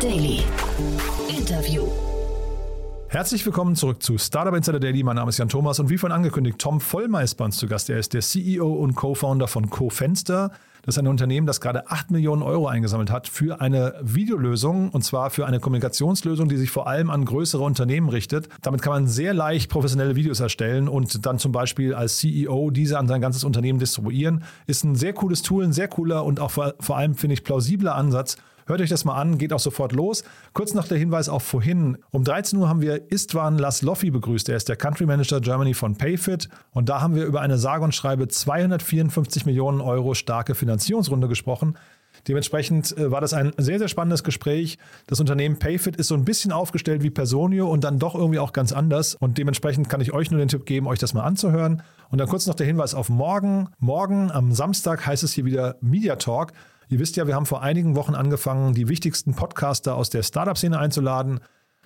Daily. Interview. Herzlich willkommen zurück zu Startup Insider Daily. Mein Name ist Jan Thomas und wie vorhin angekündigt, Tom Vollmer ist bei uns zu Gast. Er ist der CEO und Co-Founder von CoFenster. Das ist ein Unternehmen, das gerade 8 Millionen Euro eingesammelt hat für eine Videolösung und zwar für eine Kommunikationslösung, die sich vor allem an größere Unternehmen richtet. Damit kann man sehr leicht professionelle Videos erstellen und dann zum Beispiel als CEO diese an sein ganzes Unternehmen distribuieren. Ist ein sehr cooles Tool, ein sehr cooler und auch vor, vor allem, finde ich, plausibler Ansatz, Hört euch das mal an, geht auch sofort los. Kurz noch der Hinweis auf vorhin. Um 13 Uhr haben wir Istvan Lasloffi begrüßt. Er ist der Country Manager Germany von Payfit. Und da haben wir über eine sage und schreibe 254 Millionen Euro starke Finanzierungsrunde gesprochen. Dementsprechend äh, war das ein sehr, sehr spannendes Gespräch. Das Unternehmen Payfit ist so ein bisschen aufgestellt wie Personio und dann doch irgendwie auch ganz anders. Und dementsprechend kann ich euch nur den Tipp geben, euch das mal anzuhören. Und dann kurz noch der Hinweis auf morgen. Morgen am Samstag heißt es hier wieder Media Talk. Ihr wisst ja, wir haben vor einigen Wochen angefangen, die wichtigsten Podcaster aus der Startup-Szene einzuladen.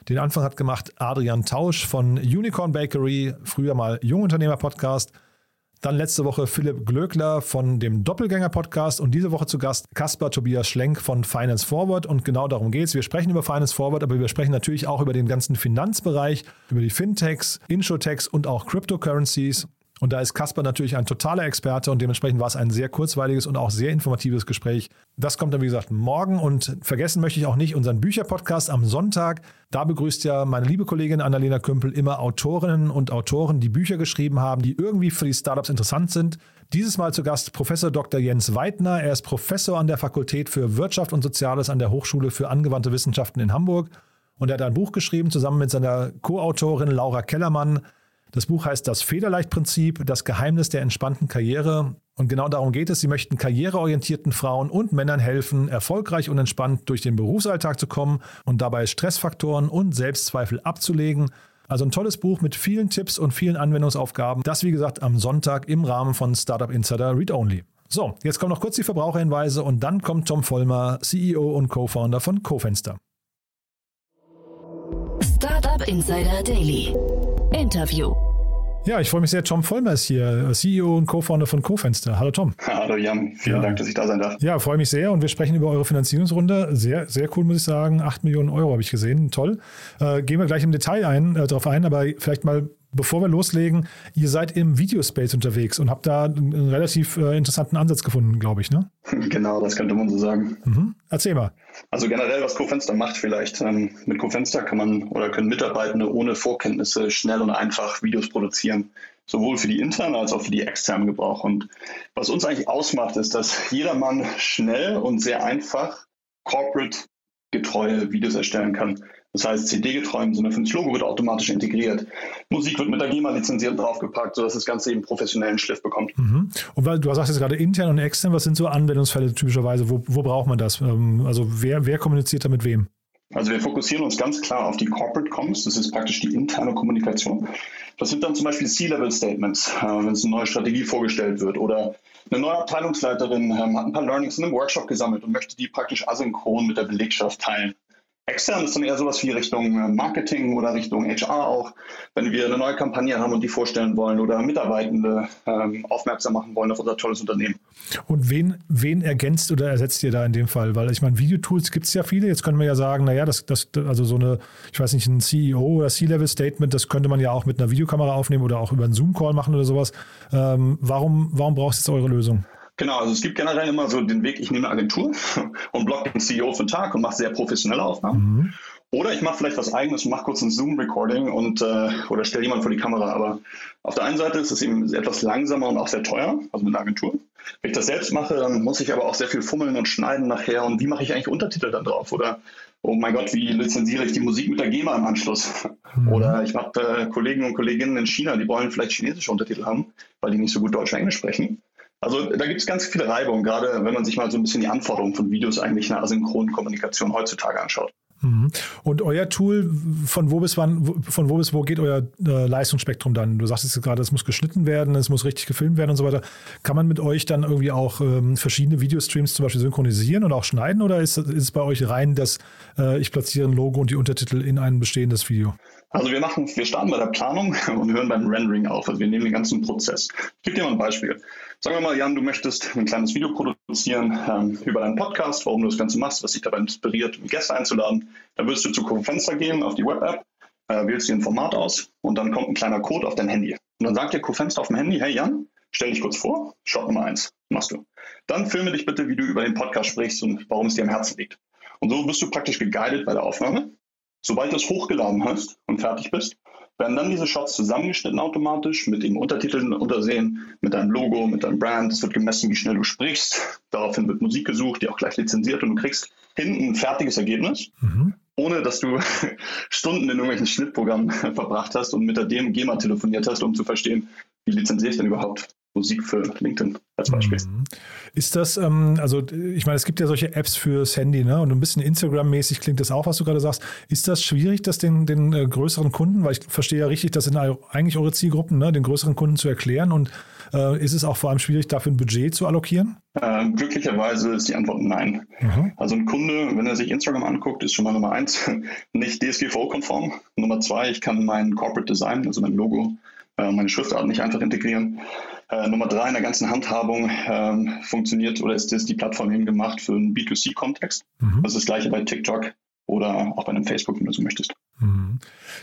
Den Anfang hat gemacht Adrian Tausch von Unicorn Bakery, früher mal Jungunternehmer-Podcast. Dann letzte Woche Philipp Glöckler von dem Doppelgänger-Podcast und diese Woche zu Gast Kaspar Tobias Schlenk von Finance Forward. Und genau darum geht es. Wir sprechen über Finance Forward, aber wir sprechen natürlich auch über den ganzen Finanzbereich, über die Fintechs, Inshotechs und auch Cryptocurrencies. Und da ist Kasper natürlich ein totaler Experte und dementsprechend war es ein sehr kurzweiliges und auch sehr informatives Gespräch. Das kommt dann, wie gesagt, morgen und vergessen möchte ich auch nicht unseren Bücherpodcast am Sonntag. Da begrüßt ja meine liebe Kollegin Annalena Kümpel immer Autorinnen und Autoren, die Bücher geschrieben haben, die irgendwie für die Startups interessant sind. Dieses Mal zu Gast Professor Dr. Jens Weidner. Er ist Professor an der Fakultät für Wirtschaft und Soziales an der Hochschule für angewandte Wissenschaften in Hamburg. Und er hat ein Buch geschrieben, zusammen mit seiner Co-Autorin Laura Kellermann. Das Buch heißt Das Federleichtprinzip, das Geheimnis der entspannten Karriere. Und genau darum geht es. Sie möchten karriereorientierten Frauen und Männern helfen, erfolgreich und entspannt durch den Berufsalltag zu kommen und dabei Stressfaktoren und Selbstzweifel abzulegen. Also ein tolles Buch mit vielen Tipps und vielen Anwendungsaufgaben. Das, wie gesagt, am Sonntag im Rahmen von Startup Insider Read Only. So, jetzt kommen noch kurz die Verbraucherhinweise und dann kommt Tom Vollmer, CEO und Co-Founder von CoFenster. Startup Insider Daily. Interview. Ja, ich freue mich sehr. Tom Vollmer ist hier, CEO und Co-Founder von CoFenster. Hallo Tom. Hallo Jan, vielen ja. Dank, dass ich da sein darf. Ja, freue mich sehr und wir sprechen über eure Finanzierungsrunde. Sehr, sehr cool, muss ich sagen. 8 Millionen Euro habe ich gesehen. Toll. Äh, gehen wir gleich im Detail ein, äh, darauf ein, aber vielleicht mal bevor wir loslegen, ihr seid im Videospace unterwegs und habt da einen relativ äh, interessanten Ansatz gefunden, glaube ich, ne? Genau, das könnte man so sagen. Mhm. Erzähl mal. Also generell, was CoFenster macht vielleicht. Ähm, mit CoFenster kann man oder können Mitarbeitende ohne Vorkenntnisse schnell und einfach Videos produzieren. Sowohl für die internen als auch für die externen Gebrauch. Und was uns eigentlich ausmacht, ist, dass jedermann schnell und sehr einfach corporate getreue Videos erstellen kann. Das heißt, CD-getreu im Sinne von das Logo wird automatisch integriert. Musik wird mit der GEMA lizenziert draufgepackt, sodass das Ganze eben professionellen Schliff bekommt. Mhm. Und weil du sagst jetzt gerade intern und extern, was sind so Anwendungsfälle typischerweise? Wo, wo braucht man das? Ähm, also wer, wer kommuniziert da mit wem? Also wir fokussieren uns ganz klar auf die Corporate Comms, das ist praktisch die interne Kommunikation. Das sind dann zum Beispiel C-Level-Statements, äh, wenn es eine neue Strategie vorgestellt wird oder eine neue Abteilungsleiterin ähm, hat ein paar Learnings in einem Workshop gesammelt und möchte die praktisch asynchron mit der Belegschaft teilen. Extern ist dann eher sowas wie Richtung äh, Marketing oder Richtung HR auch, wenn wir eine neue Kampagne haben und die vorstellen wollen oder Mitarbeitende ähm, aufmerksam machen wollen auf unser tolles Unternehmen. Und wen, wen ergänzt oder ersetzt ihr da in dem Fall? Weil ich meine, Videotools gibt es ja viele. Jetzt können wir ja sagen, naja, das, das, also so eine, ich weiß nicht, ein CEO oder C-Level-Statement, das könnte man ja auch mit einer Videokamera aufnehmen oder auch über einen Zoom-Call machen oder sowas. Ähm, warum, warum brauchst du jetzt eure Lösung? Genau, also es gibt generell immer so den Weg, ich nehme eine Agentur und blocke den CEO für den Tag und mache sehr professionelle Aufnahmen. Mhm. Oder ich mache vielleicht was eigenes und mache kurz ein Zoom-Recording und äh, oder stelle jemand vor die Kamera. Aber auf der einen Seite ist es eben etwas langsamer und auch sehr teuer, also mit einer Agentur. Wenn ich das selbst mache, dann muss ich aber auch sehr viel fummeln und schneiden nachher. Und wie mache ich eigentlich Untertitel dann drauf? Oder oh mein Gott, wie lizenziere ich die Musik mit der GEMA im Anschluss? Mhm. Oder ich habe äh, Kollegen und Kolleginnen in China, die wollen vielleicht chinesische Untertitel haben, weil die nicht so gut Deutsch und Englisch sprechen. Also da gibt es ganz viele Reibungen, gerade wenn man sich mal so ein bisschen die Anforderungen von Videos eigentlich in der asynchronen Kommunikation heutzutage anschaut. Mhm. Und euer Tool, von wo bis wann, von wo bis wo geht euer äh, Leistungsspektrum dann? Du sagst jetzt gerade, es muss geschnitten werden, es muss richtig gefilmt werden und so weiter. Kann man mit euch dann irgendwie auch ähm, verschiedene Videostreams zum Beispiel synchronisieren und auch schneiden oder ist, ist es bei euch rein, dass äh, ich platziere ein Logo und die Untertitel in ein bestehendes Video? Also wir machen, wir starten bei der Planung und hören beim Rendering auf. Also wir nehmen den ganzen Prozess. Ich gebe dir mal ein Beispiel. Sagen wir mal, Jan, du möchtest ein kleines Video produzieren ähm, über deinen Podcast, warum du das Ganze machst, was dich dabei inspiriert, Gäste einzuladen. Dann wirst du zu CoFenster gehen, auf die Web-App, äh, wählst dir ein Format aus und dann kommt ein kleiner Code auf dein Handy. Und dann sagt dir CoFenster auf dem Handy, hey Jan, stell dich kurz vor, Shot Nummer eins, machst du. Dann filme dich bitte, wie du über den Podcast sprichst und warum es dir am Herzen liegt. Und so wirst du praktisch geguided bei der Aufnahme. Sobald du es hochgeladen hast und fertig bist, werden dann diese Shots zusammengeschnitten automatisch mit den Untertiteln untersehen, mit deinem Logo, mit deinem Brand. Es wird gemessen, wie schnell du sprichst. Daraufhin wird Musik gesucht, die auch gleich lizenziert und du kriegst hinten ein fertiges Ergebnis, mhm. ohne dass du Stunden in irgendwelchen Schnittprogrammen verbracht hast und mit der DMG mal telefoniert hast, um zu verstehen, wie lizenziere ich denn überhaupt. Musik für LinkedIn als Beispiel. Mhm. Ist das, ähm, also ich meine, es gibt ja solche Apps fürs Handy, ne? Und ein bisschen Instagram-mäßig klingt das auch, was du gerade sagst. Ist das schwierig, das den, den äh, größeren Kunden, weil ich verstehe ja richtig, das sind eigentlich eure Zielgruppen, ne, den größeren Kunden zu erklären und äh, ist es auch vor allem schwierig, dafür ein Budget zu allokieren? Äh, glücklicherweise ist die Antwort nein. Mhm. Also ein Kunde, wenn er sich Instagram anguckt, ist schon mal Nummer eins, nicht DSGVO-konform. Nummer zwei, ich kann mein Corporate Design, also mein Logo, meine Schriftart nicht einfach integrieren. Äh, Nummer drei in der ganzen Handhabung ähm, funktioniert oder ist das die Plattform eben gemacht für einen B2C-Kontext. Mhm. Das ist das gleiche bei TikTok oder auch bei einem Facebook, wenn du so möchtest. Mhm.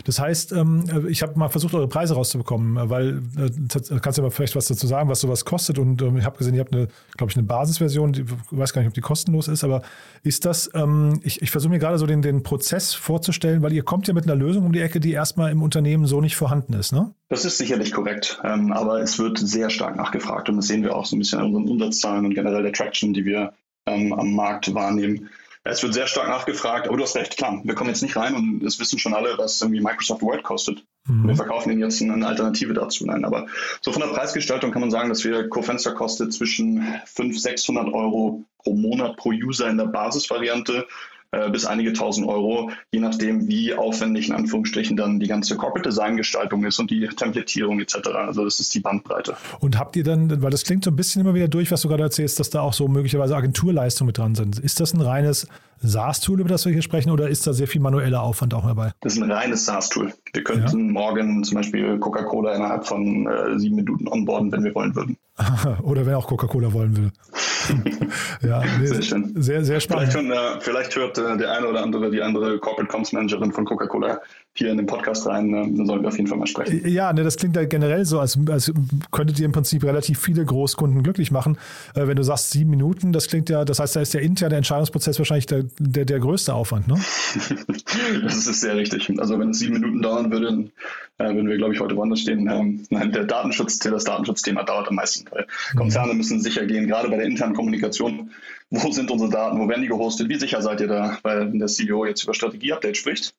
Das heißt, ähm, ich habe mal versucht, eure Preise rauszubekommen, weil äh, kannst du aber vielleicht was dazu sagen, was sowas kostet. Und ähm, ich habe gesehen, ihr habt eine, glaube ich, eine Basisversion, ich weiß gar nicht, ob die kostenlos ist, aber ist das, ähm, ich, ich versuche mir gerade so den, den Prozess vorzustellen, weil ihr kommt ja mit einer Lösung um die Ecke, die erstmal im Unternehmen so nicht vorhanden ist, ne? Das ist sicherlich korrekt, aber es wird sehr stark nachgefragt und das sehen wir auch so ein bisschen an unseren Umsatzzahlen und generell der Traction, die wir am Markt wahrnehmen. Es wird sehr stark nachgefragt, aber du hast recht, klar, wir kommen jetzt nicht rein und es wissen schon alle, was irgendwie Microsoft Word kostet. Mhm. Wir verkaufen ihnen jetzt eine Alternative dazu. Nein, aber so von der Preisgestaltung kann man sagen, dass wir CoFenster kostet zwischen 500, 600 Euro pro Monat pro User in der Basisvariante äh, bis einige tausend Euro, je nachdem, wie aufwendig in Anführungsstrichen dann die ganze Corporate Design Gestaltung ist und die Templatierung etc. Also das ist die Bandbreite. Und habt ihr dann, weil das klingt so ein bisschen immer wieder durch, was du gerade erzählst, dass da auch so möglicherweise Agenturleistungen mit dran sind. Ist das ein reines SaaS-Tool, über das wir hier sprechen, oder ist da sehr viel manueller Aufwand auch dabei? Das ist ein reines SaaS-Tool. Wir könnten ja. morgen zum Beispiel Coca-Cola innerhalb von äh, sieben Minuten onboarden, wenn wir wollen würden. oder wenn auch Coca-Cola wollen will. ja, nee, sehr schön. Sehr, sehr spannend. Vielleicht, hört, äh, vielleicht hört äh, der eine oder andere die andere Corporate Comms Managerin von Coca-Cola hier in den Podcast rein, äh, dann sollten wir auf jeden Fall mal sprechen. Ja, ne, das klingt ja generell so, als, als könntet ihr im Prinzip relativ viele Großkunden glücklich machen. Äh, wenn du sagst sieben Minuten, das klingt ja, das heißt, da ist der interne Entscheidungsprozess wahrscheinlich der, der, der größte Aufwand, ne? das ist sehr richtig. Also wenn es sieben Minuten dauern würde, äh, würden wir, glaube ich, heute woanders stehen. Ähm, nein, der Datenschutz, das Datenschutzthema dauert am meisten, weil mhm. Konzerne müssen sicher gehen, gerade bei der internen Kommunikation. Wo sind unsere Daten? Wo werden die gehostet? Wie sicher seid ihr da? Weil der CEO jetzt über Strategie-Update spricht,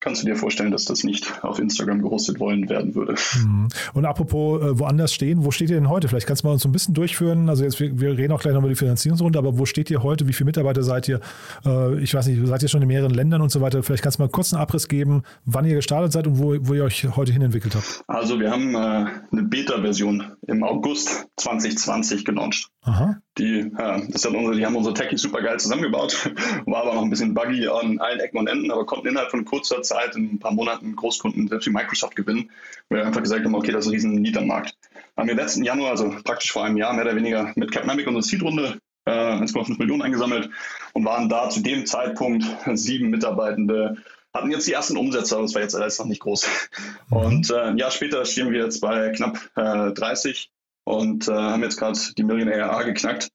kannst du dir vorstellen, dass das nicht auf Instagram gehostet wollen werden würde. Mhm. Und apropos äh, woanders stehen, wo steht ihr denn heute? Vielleicht kannst du mal uns so ein bisschen durchführen. Also jetzt, wir, wir reden auch gleich noch über die Finanzierungsrunde, aber wo steht ihr heute? Wie viele Mitarbeiter seid ihr? Äh, ich weiß nicht, seid ihr schon in mehreren Ländern und so weiter? Vielleicht kannst du mal kurz einen Abriss geben, wann ihr gestartet seid und wo, wo ihr euch heute hin entwickelt habt. Also wir haben äh, eine Beta-Version im August 2020 gelauncht. Aha. Die, ja, das hat unsere, die haben unsere Techies super geil zusammengebaut, war aber noch ein bisschen buggy an allen Ecken und Enden, aber konnten innerhalb von kurzer Zeit in ein paar Monaten Großkunden selbst wie Microsoft gewinnen, weil wir einfach gesagt haben, okay, das ist ein riesen Need am Markt. Haben wir letzten Januar, also praktisch vor einem Jahr, mehr oder weniger mit Capnamic unsere Seed-Runde äh, 1,5 Millionen eingesammelt und waren da zu dem Zeitpunkt sieben Mitarbeitende, hatten jetzt die ersten Umsätze, aber das war jetzt alles noch nicht groß. Und äh, ein Jahr später stehen wir jetzt bei knapp äh, 30 und äh, haben jetzt gerade die Million ARA geknackt.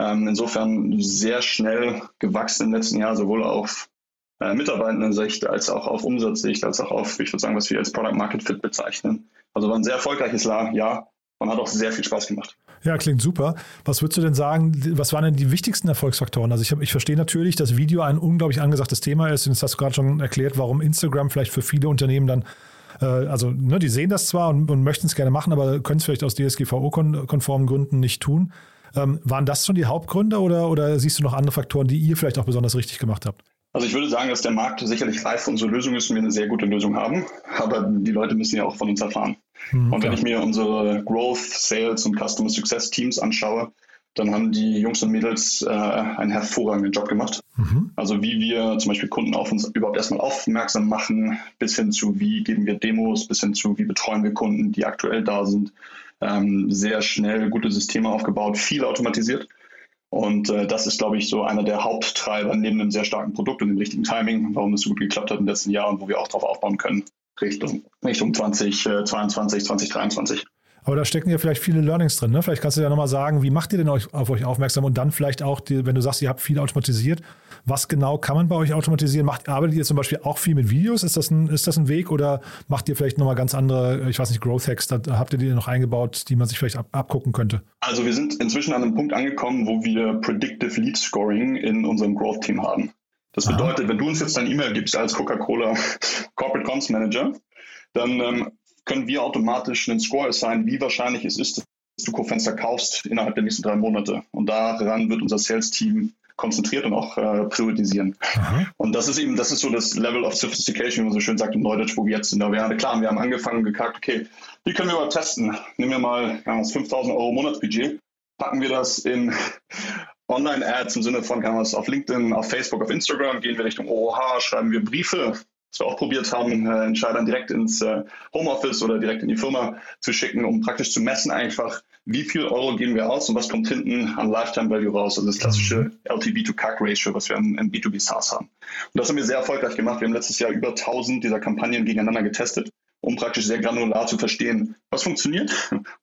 Ähm, insofern sehr schnell gewachsen im letzten Jahr, sowohl auf äh, Mitarbeitendensicht als auch auf Umsatzsicht, als auch auf, ich würde sagen, was wir als Product Market Fit bezeichnen. Also war ein sehr erfolgreiches Jahr und hat auch sehr viel Spaß gemacht. Ja, klingt super. Was würdest du denn sagen, was waren denn die wichtigsten Erfolgsfaktoren? Also ich, hab, ich verstehe natürlich, dass Video ein unglaublich angesagtes Thema ist. Und jetzt hast du gerade schon erklärt, warum Instagram vielleicht für viele Unternehmen dann also ne, die sehen das zwar und, und möchten es gerne machen, aber können es vielleicht aus DSGVO-konformen Gründen nicht tun. Ähm, waren das schon die Hauptgründe oder, oder siehst du noch andere Faktoren, die ihr vielleicht auch besonders richtig gemacht habt? Also ich würde sagen, dass der Markt sicherlich reif für unsere Lösung ist und wir eine sehr gute Lösung haben, aber die Leute müssen ja auch von uns erfahren. Mhm, und wenn ich mir unsere Growth, Sales und Customer Success Teams anschaue, dann haben die Jungs und Mädels äh, einen hervorragenden Job gemacht. Mhm. Also wie wir zum Beispiel Kunden auf uns überhaupt erstmal aufmerksam machen, bis hin zu wie geben wir Demos, bis hin zu wie betreuen wir Kunden, die aktuell da sind. Ähm, sehr schnell gute Systeme aufgebaut, viel automatisiert. Und äh, das ist, glaube ich, so einer der Haupttreiber neben einem sehr starken Produkt und dem richtigen Timing, warum es so gut geklappt hat im letzten Jahr und wo wir auch darauf aufbauen können, Richtung, Richtung 2022, 2023. Aber da stecken ja vielleicht viele Learnings drin. Ne? Vielleicht kannst du ja nochmal sagen, wie macht ihr denn euch, auf euch aufmerksam und dann vielleicht auch, die, wenn du sagst, ihr habt viel automatisiert, was genau kann man bei euch automatisieren? Macht, arbeitet ihr zum Beispiel auch viel mit Videos? Ist das ein, ist das ein Weg oder macht ihr vielleicht nochmal ganz andere, ich weiß nicht, Growth Hacks, da habt ihr die noch eingebaut, die man sich vielleicht ab, abgucken könnte? Also wir sind inzwischen an einem Punkt angekommen, wo wir Predictive Lead Scoring in unserem Growth Team haben. Das bedeutet, Aha. wenn du uns jetzt dein E-Mail gibst als Coca-Cola Corporate Comms Manager, dann ähm, können wir automatisch einen Score assignen, wie wahrscheinlich es ist, dass du Co-Fenster kaufst innerhalb der nächsten drei Monate. Und daran wird unser Sales-Team konzentriert und auch äh, priorisieren. Aha. Und das ist eben, das ist so das Level of Sophistication, wie man so schön sagt im Neudeutsch, wo wir jetzt sind. Wir haben, klar, wir haben angefangen und gekackt, okay, wie können wir mal testen? Nehmen wir mal das 5000 Euro Monatsbudget, packen wir das in Online-Ads im Sinne von, kann auf LinkedIn, auf Facebook, auf Instagram, gehen wir Richtung OOH, schreiben wir Briefe was wir auch probiert haben, äh, Entscheidern direkt ins äh, Homeoffice oder direkt in die Firma zu schicken, um praktisch zu messen einfach, wie viel Euro geben wir aus und was kommt hinten an Lifetime Value raus, also das klassische mhm. LTV to CAC Ratio, was wir im, im B2B SaaS haben. Und das haben wir sehr erfolgreich gemacht. Wir haben letztes Jahr über 1000 dieser Kampagnen gegeneinander getestet um praktisch sehr granular zu verstehen, was funktioniert,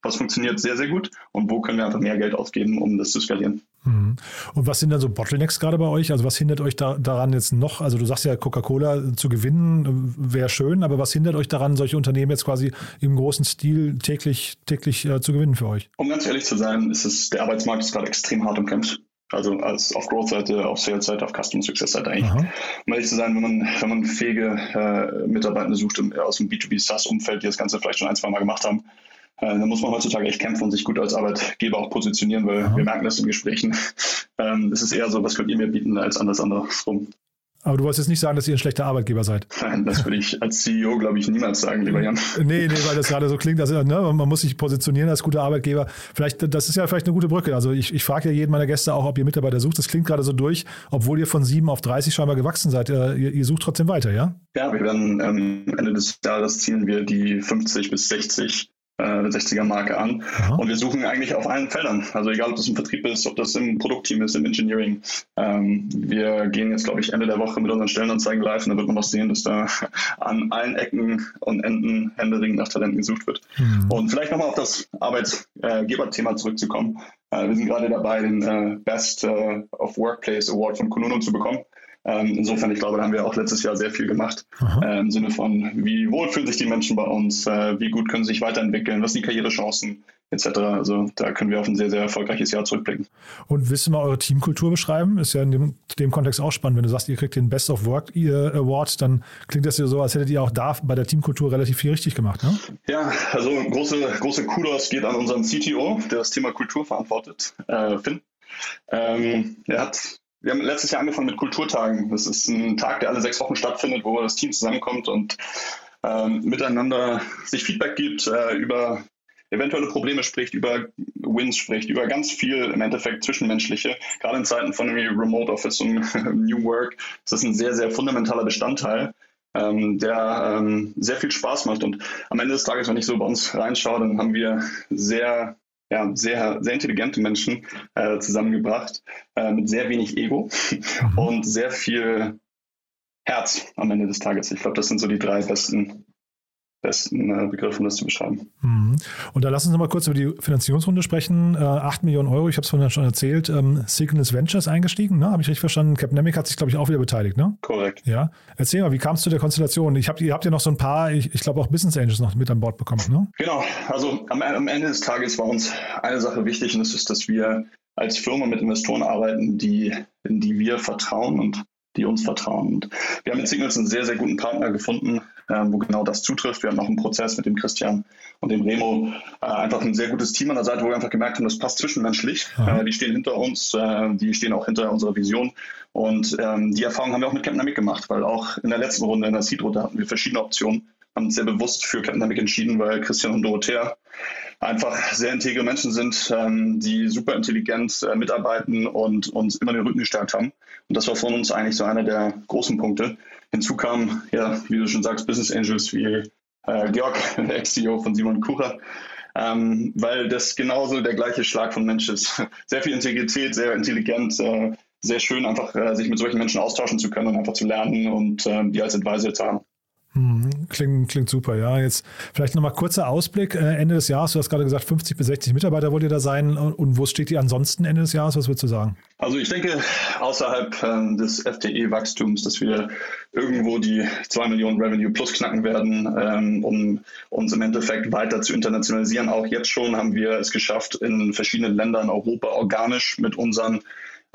was funktioniert sehr, sehr gut und wo können wir einfach mehr Geld ausgeben, um das zu skalieren. Mhm. Und was sind dann so Bottlenecks gerade bei euch? Also was hindert euch da, daran jetzt noch? Also du sagst ja, Coca-Cola zu gewinnen wäre schön, aber was hindert euch daran, solche Unternehmen jetzt quasi im großen Stil täglich, täglich äh, zu gewinnen für euch? Um ganz ehrlich zu sein, ist es, der Arbeitsmarkt ist gerade extrem hart umkämpft. Also als auf Growth-Seite, auf Sales-Seite, auf Customer Success-Seite eigentlich. Aha. Um ehrlich zu sein, wenn man, wenn man fähige äh, Mitarbeiter sucht im, aus dem B2B SaaS-Umfeld, die das Ganze vielleicht schon ein, zwei Mal gemacht haben, äh, dann muss man heutzutage echt kämpfen und sich gut als Arbeitgeber auch positionieren, weil Aha. wir merken das in Gesprächen. Ähm, es ist eher so, was könnt ihr mir bieten, als alles andere rum. Aber du wolltest jetzt nicht sagen, dass ihr ein schlechter Arbeitgeber seid. Nein, das würde ich als CEO, glaube ich, niemals sagen, lieber Jan. Nee, nee, weil das gerade so klingt, dass ne, man muss sich positionieren als guter Arbeitgeber. Vielleicht, das ist ja vielleicht eine gute Brücke. Also ich, ich frage ja jeden meiner Gäste auch, ob ihr Mitarbeiter sucht. Das klingt gerade so durch, obwohl ihr von sieben auf 30 scheinbar gewachsen seid. Ihr, ihr sucht trotzdem weiter, ja? Ja, wir werden ähm, Ende des Jahres zielen wir die 50 bis 60 äh, 60er Marke an. Aha. Und wir suchen eigentlich auf allen Feldern. Also egal, ob das im Vertrieb ist, ob das im Produktteam ist, im Engineering. Ähm, wir gehen jetzt, glaube ich, Ende der Woche mit unseren Stellenanzeigen live und da wird man noch sehen, dass da an allen Ecken und Enden händeringend nach Talenten gesucht wird. Mhm. Und vielleicht nochmal auf das Arbeitgeberthema zurückzukommen. Äh, wir sind gerade dabei, den äh, Best äh, of Workplace Award von Konuno zu bekommen. Ähm, insofern, ich glaube, da haben wir auch letztes Jahr sehr viel gemacht. Äh, Im Sinne von, wie wohl fühlen sich die Menschen bei uns, äh, wie gut können sie sich weiterentwickeln, was sind die Karrierechancen etc. Also da können wir auf ein sehr, sehr erfolgreiches Jahr zurückblicken. Und willst du mal eure Teamkultur beschreiben? Ist ja in dem, dem Kontext auch spannend. Wenn du sagst, ihr kriegt den Best of Work Award, dann klingt das ja so, als hättet ihr auch da bei der Teamkultur relativ viel richtig gemacht. Ne? Ja, also große, große Kudos geht an unseren CTO, der das Thema Kultur verantwortet, äh, Finn. Ähm, er hat wir haben letztes Jahr angefangen mit Kulturtagen. Das ist ein Tag, der alle sechs Wochen stattfindet, wo das Team zusammenkommt und ähm, miteinander sich Feedback gibt, äh, über eventuelle Probleme spricht, über Wins spricht, über ganz viel im Endeffekt Zwischenmenschliche. Gerade in Zeiten von Remote Office und New Work ist das ein sehr, sehr fundamentaler Bestandteil, ähm, der ähm, sehr viel Spaß macht. Und am Ende des Tages, wenn ich so bei uns reinschaue, dann haben wir sehr ja, sehr, sehr intelligente Menschen äh, zusammengebracht, äh, mit sehr wenig Ego mhm. und sehr viel Herz am Ende des Tages. Ich glaube, das sind so die drei besten besten äh, Begriff, um das zu beschreiben. Mhm. Und da lass uns noch mal kurz über die Finanzierungsrunde sprechen. Äh, 8 Millionen Euro, ich habe es vorhin schon erzählt. Ähm, Cygnus Ventures eingestiegen, ne? habe ich richtig verstanden. Capnemic hat sich, glaube ich, auch wieder beteiligt, ne? Korrekt. Ja. Erzähl mal, wie kam es zu der Konstellation? Ich hab, ihr habt ja noch so ein paar, ich, ich glaube auch Business Angels noch mit an Bord bekommen, ne? Genau. Also am, am Ende des Tages war uns eine Sache wichtig und das ist, dass wir als Firma mit Investoren arbeiten, die, in die wir vertrauen und die uns vertrauen. Und wir haben mit Signals einen sehr, sehr guten Partner gefunden, wo genau das zutrifft. Wir haben noch einen Prozess mit dem Christian und dem Remo, äh, einfach ein sehr gutes Team an der Seite, wo wir einfach gemerkt haben, das passt zwischenmenschlich. Äh, die stehen hinter uns, äh, die stehen auch hinter unserer Vision. Und ähm, die Erfahrung haben wir auch mit Capnamic gemacht, weil auch in der letzten Runde, in der Seed-Runde hatten wir verschiedene Optionen haben uns sehr bewusst für Captain entschieden, weil Christian und Dorothea einfach sehr integre Menschen sind, ähm, die super intelligent äh, mitarbeiten und uns immer den Rücken gestärkt haben. Und das war von uns eigentlich so einer der großen Punkte. Hinzu kamen, ja, wie du schon sagst, Business Angels wie äh, Georg, der Ex-CEO von Simon Kucher, ähm, weil das genauso der gleiche Schlag von Mensch ist. Sehr viel Integrität, sehr intelligent, äh, sehr schön, einfach äh, sich mit solchen Menschen austauschen zu können und einfach zu lernen und äh, die als Advisor zu haben. Klingt, klingt super, ja. Jetzt vielleicht nochmal kurzer Ausblick. Äh, Ende des Jahres, du hast gerade gesagt, 50 bis 60 Mitarbeiter wollt ihr da sein. Und wo steht ihr ansonsten Ende des Jahres? Was würdest du sagen? Also ich denke, außerhalb ähm, des FTE-Wachstums, dass wir irgendwo die 2 Millionen Revenue plus knacken werden, ähm, um uns im Endeffekt weiter zu internationalisieren. Auch jetzt schon haben wir es geschafft, in verschiedenen Ländern Europa organisch mit unseren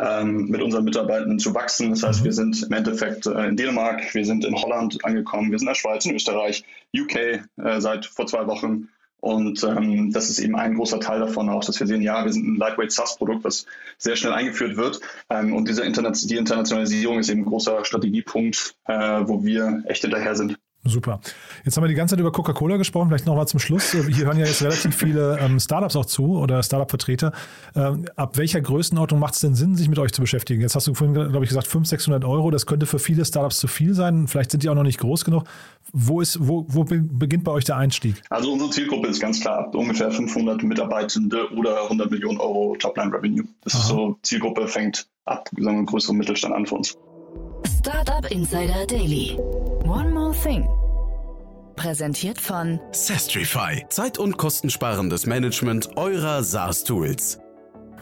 ähm, mit unseren Mitarbeitenden zu wachsen. Das heißt, mhm. wir sind im Endeffekt äh, in Dänemark, wir sind in Holland angekommen, wir sind in der Schweiz, in Österreich, UK äh, seit vor zwei Wochen. Und ähm, das ist eben ein großer Teil davon auch, dass wir sehen, ja, wir sind ein Lightweight SaaS-Produkt, was sehr schnell eingeführt wird. Ähm, und diese Interna die Internationalisierung ist eben ein großer Strategiepunkt, äh, wo wir echt hinterher sind. Super. Jetzt haben wir die ganze Zeit über Coca-Cola gesprochen, vielleicht nochmal zum Schluss. Hier hören ja jetzt relativ viele ähm, Startups auch zu oder Startup-Vertreter. Ähm, ab welcher Größenordnung macht es denn Sinn, sich mit euch zu beschäftigen? Jetzt hast du vorhin, glaube ich, gesagt, 500, 600 Euro. Das könnte für viele Startups zu viel sein. Vielleicht sind die auch noch nicht groß genug. Wo, ist, wo, wo beginnt bei euch der Einstieg? Also unsere Zielgruppe ist ganz klar ungefähr 500 Mitarbeitende oder 100 Millionen Euro Topline-Revenue. Das Aha. ist so, Zielgruppe fängt ab sagen wir, größeren Mittelstand an für uns. Startup Insider Daily. One more thing. Präsentiert von Sestrify. Zeit- und kostensparendes Management eurer SaaS-Tools.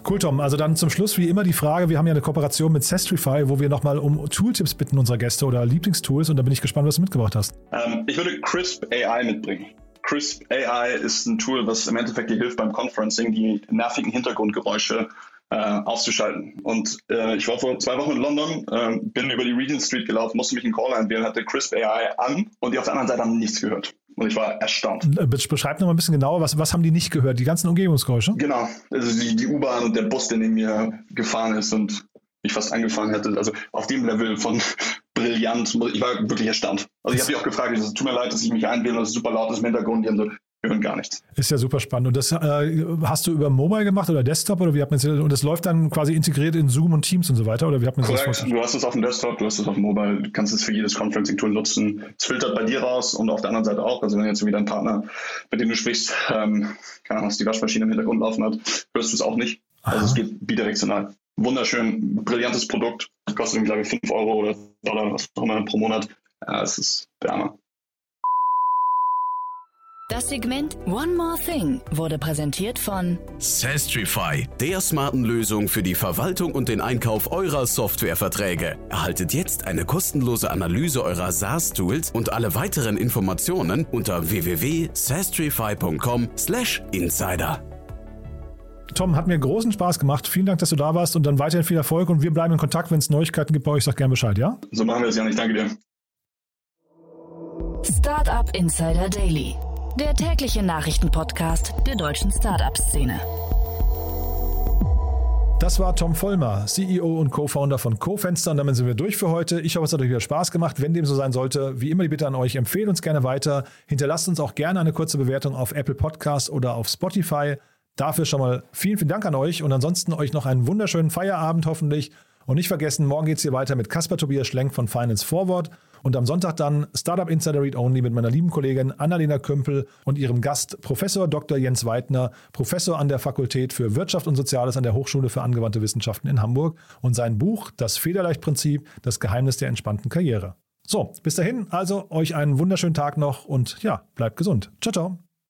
Cool, Tom. Also dann zum Schluss wie immer die Frage, wir haben ja eine Kooperation mit Sestrify, wo wir nochmal um Tooltips bitten unserer Gäste oder Lieblingstools und da bin ich gespannt, was du mitgebracht hast. Ähm, ich würde Crisp AI mitbringen. Crisp AI ist ein Tool, was im Endeffekt dir hilft beim Conferencing, die nervigen Hintergrundgeräusche äh, auszuschalten. Und äh, ich war vor zwei Wochen in London, äh, bin über die Regent Street gelaufen, musste mich einen Call einwählen, hatte Crisp AI an und die auf der anderen Seite haben nichts gehört. Und ich war erstaunt. Äh, beschreib noch mal ein bisschen genauer, was, was haben die nicht gehört? Die ganzen Umgebungsgeräusche? Genau. Also die, die U-Bahn und der Bus, der neben mir gefahren ist und ich fast angefangen hätte. Also auf dem Level von brillant. Ich war wirklich erstaunt. Also ich habe mich auch gefragt, es tut mir leid, dass ich mich einwähle und es ist super laut ist im Hintergrund. Die haben so, wir hören gar nichts. Ist ja super spannend. Und das äh, hast du über Mobile gemacht oder Desktop oder wie hat man und das läuft dann quasi integriert in Zoom und Teams und so weiter oder wie hat man Korrekt. das Du hast es auf dem Desktop, du hast es auf dem Mobile, du kannst es für jedes Conferencing-Tool nutzen. Es filtert bei dir raus und auf der anderen Seite auch. Also wenn jetzt wieder ein Partner, mit dem du sprichst, ähm, keine Ahnung, was die Waschmaschine im Hintergrund laufen hat, hörst du es auch nicht. Aha. Also es geht bidirektional. Wunderschön, brillantes Produkt. Kostet, glaube ich, 5 Euro oder Dollar, was auch immer pro Monat. Ja, es ist der Hammer. Das Segment One More Thing wurde präsentiert von Sastrify, der smarten Lösung für die Verwaltung und den Einkauf eurer Softwareverträge. Erhaltet jetzt eine kostenlose Analyse eurer SaaS-Tools und alle weiteren Informationen unter www.sastrify.com/insider. Tom, hat mir großen Spaß gemacht. Vielen Dank, dass du da warst und dann weiterhin viel Erfolg und wir bleiben in Kontakt. Wenn es Neuigkeiten gibt bei euch, sag gerne Bescheid, ja? So machen wir es, Jan. Ich danke dir. Startup Insider Daily der tägliche Nachrichtenpodcast der deutschen Startup-Szene. Das war Tom Vollmer, CEO und Co-Founder von CoFenster. Und damit sind wir durch für heute. Ich hoffe, es hat euch wieder Spaß gemacht. Wenn dem so sein sollte, wie immer die Bitte an euch, empfehlt uns gerne weiter. Hinterlasst uns auch gerne eine kurze Bewertung auf Apple Podcasts oder auf Spotify. Dafür schon mal vielen, vielen Dank an euch und ansonsten euch noch einen wunderschönen Feierabend hoffentlich. Und nicht vergessen, morgen geht es hier weiter mit Caspar Tobias Schlenk von Finance Forward. Und am Sonntag dann Startup Insider Read Only mit meiner lieben Kollegin Annalena Kümpel und ihrem Gast Professor Dr. Jens Weidner, Professor an der Fakultät für Wirtschaft und Soziales an der Hochschule für angewandte Wissenschaften in Hamburg und sein Buch Das Federleichtprinzip, das Geheimnis der entspannten Karriere. So, bis dahin, also euch einen wunderschönen Tag noch und ja, bleibt gesund. Ciao, ciao.